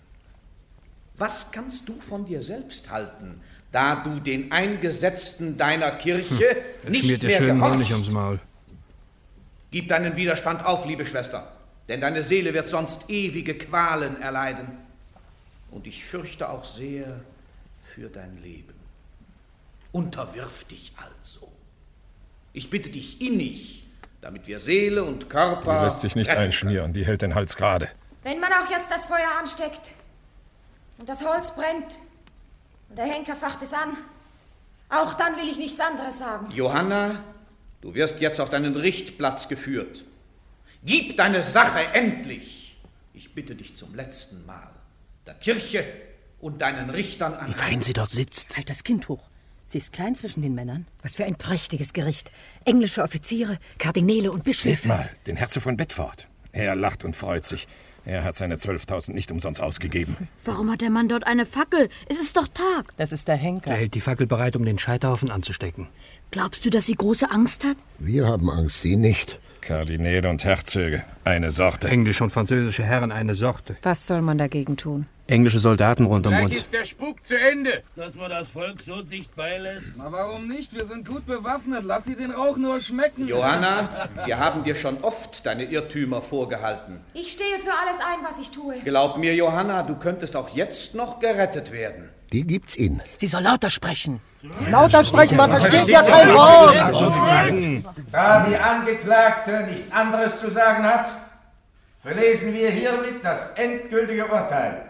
Was kannst du von dir selbst halten, da du den Eingesetzten deiner Kirche Er nicht mehr schön gehorchst? Honig ums Maul. Gib deinen Widerstand auf, liebe Schwester. denn deine Seele wird sonst ewige Qualen erleiden. Und ich fürchte auch sehr für dein Leben. Unterwirf dich also. Ich bitte dich innig, damit wir Seele und Körper. Die lässt sich nicht einschmieren, die hält den Hals gerade. Wenn man auch jetzt das Feuer ansteckt und das Holz brennt und der Henker facht es an, auch dann will ich nichts anderes sagen. Johanna, du wirst jetzt auf deinen Richtplatz geführt. Gib deine Sache endlich, ich bitte dich zum letzten Mal, der Kirche und deinen Richtern an. Wie fein sie dort sitzt. Halt das Kind hoch. Sie ist klein zwischen den Männern. Was für ein prächtiges Gericht. Englische Offiziere, Kardinäle und Seht Bischöfe. mal, den Herzog von Bedford. Er lacht und freut sich. Er hat seine 12.000 nicht umsonst ausgegeben. Warum hat der Mann dort eine Fackel? Es ist doch Tag. Das ist der Henker. Der hält die Fackel bereit, um den Scheiterhaufen anzustecken. Glaubst du, dass sie große Angst hat? Wir haben Angst, Sie nicht. Kardinäle und Herzöge, eine Sorte. Englische und französische Herren eine Sorte. Was soll man dagegen tun? Englische Soldaten rund um uns. der Spuk zu Ende. Dass man das Volk so dicht beilässt. Na, warum nicht? Wir sind gut bewaffnet. Lass sie den Rauch nur schmecken. Johanna, wir haben dir schon oft deine Irrtümer vorgehalten. Ich stehe für alles ein, was ich tue. Glaub mir, Johanna, du könntest auch jetzt noch gerettet werden. Die gibt's Ihnen. Sie soll lauter sprechen. Lauter sprechen, man versteht ja kein Wort. Da die Angeklagte nichts anderes zu sagen hat, verlesen wir hiermit das endgültige Urteil.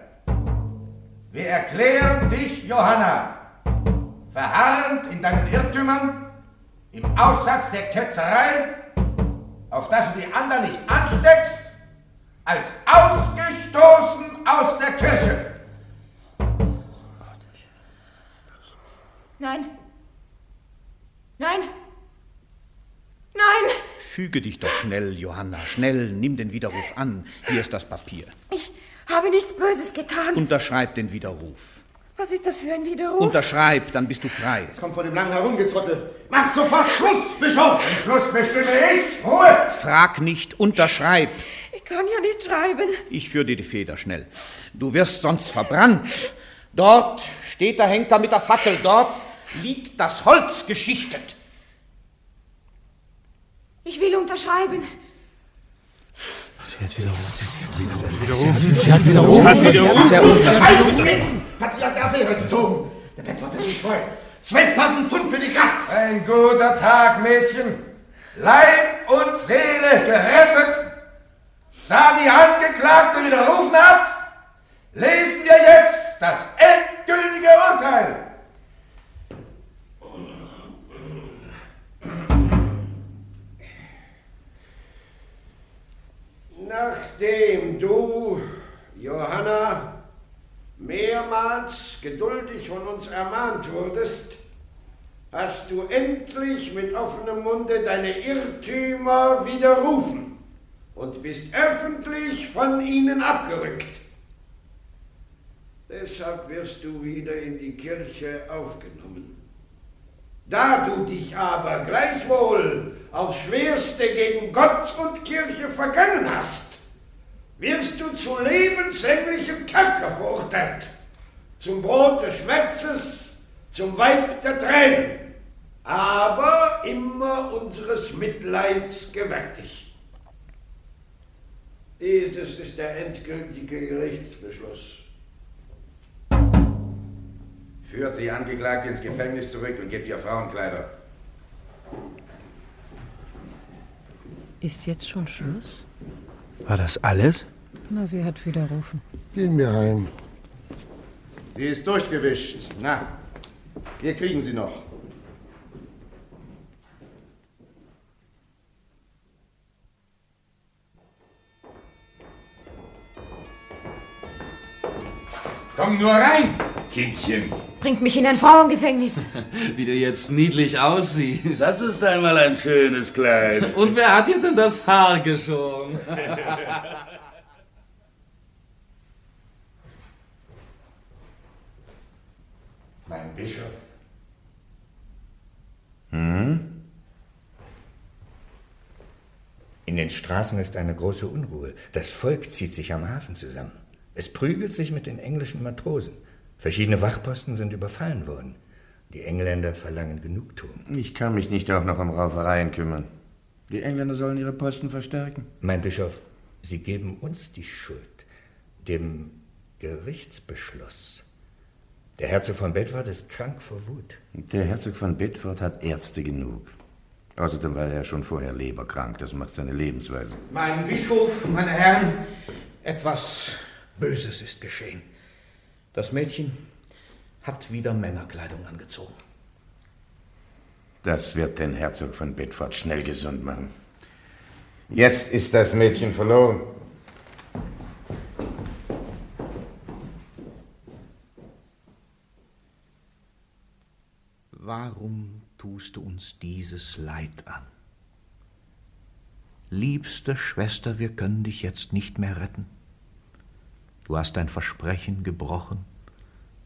Wir erklären dich, Johanna, verharrend in deinen Irrtümern, im Aussatz der Ketzerei, auf dass du die anderen nicht ansteckst, als ausgestoßen aus der Kirche. Nein. Nein. Nein. Füge dich doch schnell, Johanna. Schnell, nimm den Widerruf an. Hier ist das Papier. Ich habe nichts Böses getan. Unterschreib den Widerruf. Was ist das für ein Widerruf? Unterschreib, dann bist du frei. Jetzt kommt von dem langen Herumgezottel. Macht sofort Schluss, Bischof! Schluss bestimme ich. Ruhe! Frag nicht, unterschreib. Ich kann ja nicht schreiben. Ich führe dir die Feder schnell. Du wirst sonst verbrannt. Dort steht der Henker mit der Fackel. Dort liegt das Holz geschichtet. Ich will unterschreiben. Sie hat widerrufen. Widerrufen. Sie hat widerrufen. Hat widerrufen. Sehr unfair. Einschnitt hat sie aus der Affäre gezogen. Der Bettwort sich freuen. 12.000 Pfund für die Katz. Ein guter Tag, Mädchen. Leib und Seele gerettet. Da die Angeklagte widerrufen hat, lesen wir jetzt das endgültige Urteil. Nachdem du, Johanna, mehrmals geduldig von uns ermahnt wurdest, hast du endlich mit offenem Munde deine Irrtümer widerrufen und bist öffentlich von ihnen abgerückt. Deshalb wirst du wieder in die Kirche aufgenommen. Da du dich aber gleichwohl aufs Schwerste gegen Gott und Kirche vergangen hast, wirst du zu lebenslänglichem Kerker verurteilt, zum Brot des Schmerzes, zum Weib der Tränen, aber immer unseres Mitleids gewärtig. Dieses ist der endgültige Gerichtsbeschluss. Führt die Angeklagte ins Gefängnis zurück und gebt ihr Frauenkleider. Ist jetzt schon Schluss? War das alles? Na, sie hat widerrufen. Gehen wir rein. Sie ist durchgewischt. Na, wir kriegen sie noch. Komm nur rein, Kindchen. Bringt mich in ein Frauengefängnis. [LAUGHS] Wie du jetzt niedlich aussiehst. Das ist einmal ein schönes Kleid. [LAUGHS] Und wer hat dir denn das Haar geschoren? [LAUGHS] Mein Bischof. Hm? In den Straßen ist eine große Unruhe. Das Volk zieht sich am Hafen zusammen. Es prügelt sich mit den englischen Matrosen. Verschiedene Wachposten sind überfallen worden. Die Engländer verlangen Genugtuung. Ich kann mich nicht auch noch um Raufereien kümmern. Die Engländer sollen ihre Posten verstärken. Mein Bischof, Sie geben uns die Schuld, dem Gerichtsbeschluss. Der Herzog von Bedford ist krank vor Wut. Der Herzog von Bedford hat Ärzte genug. Außerdem war er schon vorher leberkrank. Das macht seine Lebensweise. Mein Bischof, meine Herren, etwas Böses ist geschehen. Das Mädchen hat wieder Männerkleidung angezogen. Das wird den Herzog von Bedford schnell gesund machen. Jetzt ist das Mädchen verloren. Warum tust du uns dieses Leid an? Liebste Schwester, wir können dich jetzt nicht mehr retten. Du hast dein Versprechen gebrochen,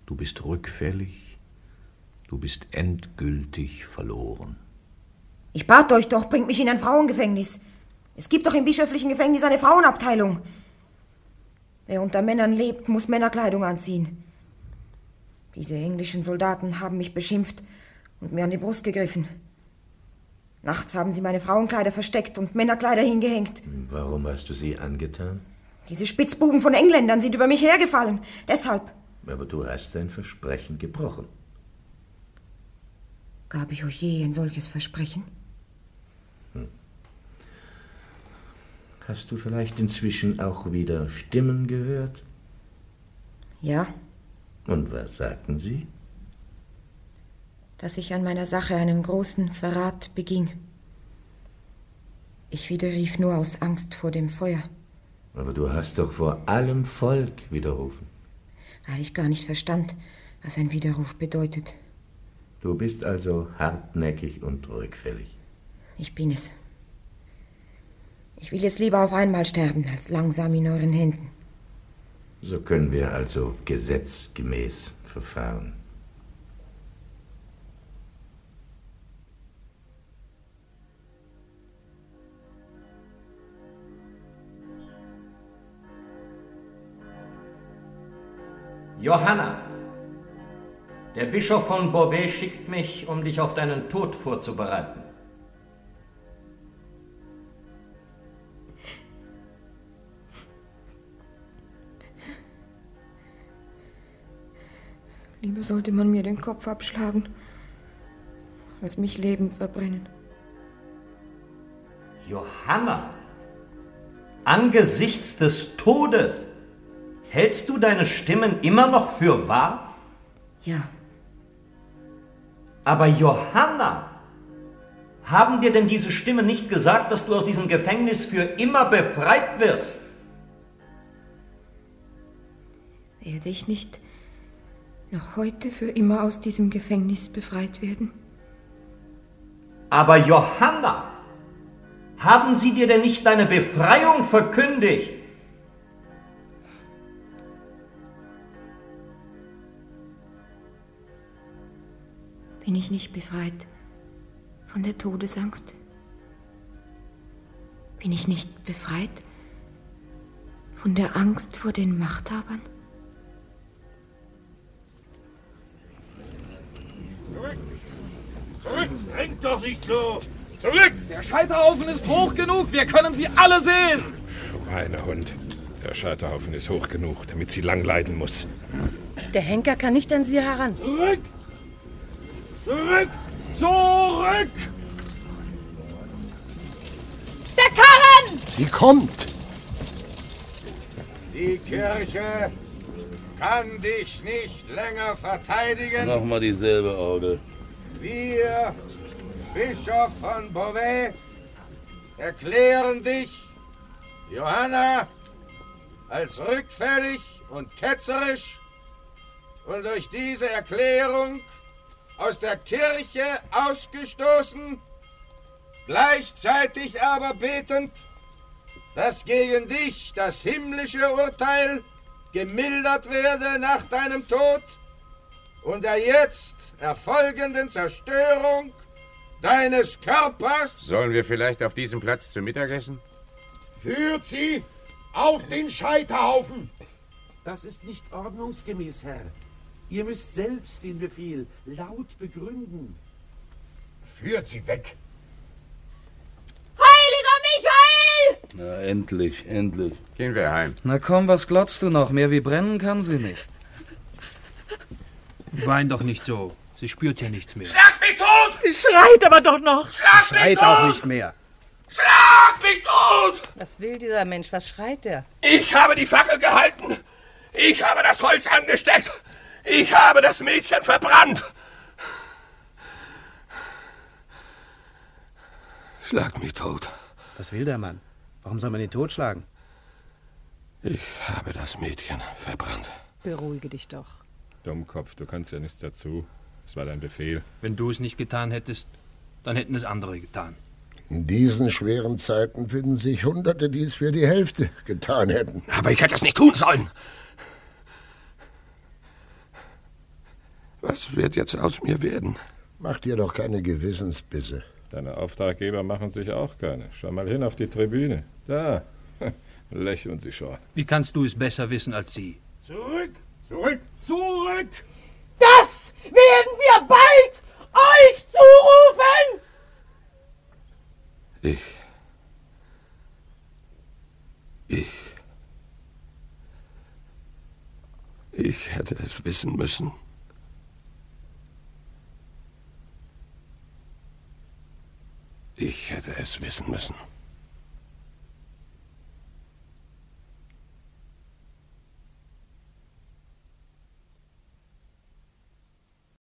du bist rückfällig, du bist endgültig verloren. Ich bat euch doch, bringt mich in ein Frauengefängnis. Es gibt doch im bischöflichen Gefängnis eine Frauenabteilung. Wer unter Männern lebt, muss Männerkleidung anziehen. Diese englischen Soldaten haben mich beschimpft und mir an die Brust gegriffen. Nachts haben sie meine Frauenkleider versteckt und Männerkleider hingehängt. Warum hast du sie angetan? Diese Spitzbuben von Engländern sind über mich hergefallen. Deshalb Aber du hast dein Versprechen gebrochen. gab ich euch je ein solches Versprechen. Hast du vielleicht inzwischen auch wieder Stimmen gehört? Ja, Und was sagten sie? dass ich an meiner Sache einen großen Verrat beging. Ich widerrief nur aus Angst vor dem Feuer, Aber du hast doch vor allem Volk widerrufen. weil ich gar nicht verstand, was ein Widerruf bedeutet. Du bist also hartnäckig und rückfällig. Ich bin es. Ich will jetzt lieber auf einmal sterben, als langsam in euren Händen. So können wir also gesetzgemäß verfahren. Johanna, der Bischof von Beauvais schickt mich, um dich auf deinen Tod vorzubereiten. Lieber sollte man mir den Kopf abschlagen, als mich lebend verbrennen. Johanna, angesichts des Todes, hältst du deine Stimmen immer noch für wahr? Ja. Aber Johanna, haben dir denn diese Stimmen nicht gesagt, dass du aus diesem Gefängnis für immer befreit wirst? Werde ich nicht noch heute für immer aus diesem Gefängnis befreit werden? Aber Johanna, haben sie dir denn nicht deine Befreiung verkündigt? Bin ich nicht befreit von der Todesangst? Bin ich nicht befreit von der Angst vor den Machthabern? Zurück! Drängt doch nicht so! Zurück! Der Scheiterhaufen ist hoch genug, wir können sie alle sehen. Schweinehund. Der Scheiterhaufen ist hoch genug, damit sie lang leiden muss. Der Henker kann nicht an sie heran. Zurück! Zurück! Zurück! Der Karren! Sie kommt! Die Kirche kann dich nicht länger verteidigen. Nochmal dieselbe Orgel. Wir, Bischof von Beauvais, erklären dich, Johanna, als rückfällig und ketzerisch und durch diese Erklärung aus der Kirche ausgestoßen, gleichzeitig aber betend, dass gegen dich das himmlische Urteil gemildert werde nach deinem Tod und der jetzt erfolgenden Zerstörung deines Körpers. Sollen wir vielleicht auf diesem Platz zum Mittagessen? Führt sie auf den Scheiterhaufen! Das ist nicht ordnungsgemäß, Herr. Ihr müsst selbst den Befehl laut begründen. Führt sie weg! Heiliger Michael! Na, endlich, endlich. Gehen wir heim. Na komm, was glotzt du noch? Mehr wie brennen kann sie nicht. Wein doch nicht so. Sie spürt ja nichts mehr. Schlag mich tot! Sie schreit aber doch noch. Schlag mich Schreit tot! auch nicht mehr. Schlag mich tot! Was will dieser Mensch? Was schreit der? Ich habe die Fackel gehalten. Ich habe das Holz angesteckt. Ich habe das Mädchen verbrannt. Schlag mich tot. Was will der Mann? Warum soll man ihn totschlagen? Ich habe das Mädchen verbrannt. Beruhige dich doch. Dummkopf, du kannst ja nichts dazu. Es war dein Befehl. Wenn du es nicht getan hättest, dann hätten es andere getan. In diesen schweren Zeiten finden sich Hunderte, die es für die Hälfte getan hätten. Aber ich hätte es nicht tun sollen. Was wird jetzt aus mir werden? Mach dir doch keine Gewissensbisse. Deine Auftraggeber machen sich auch keine. Schau mal hin auf die Tribüne. Da. [LAUGHS] Lächeln sie schon. Wie kannst du es besser wissen als sie? Zurück! Zurück! Zurück! Das werden wir bald euch zurufen! Ich. Ich. Ich hätte es wissen müssen. Ich hätte es wissen müssen.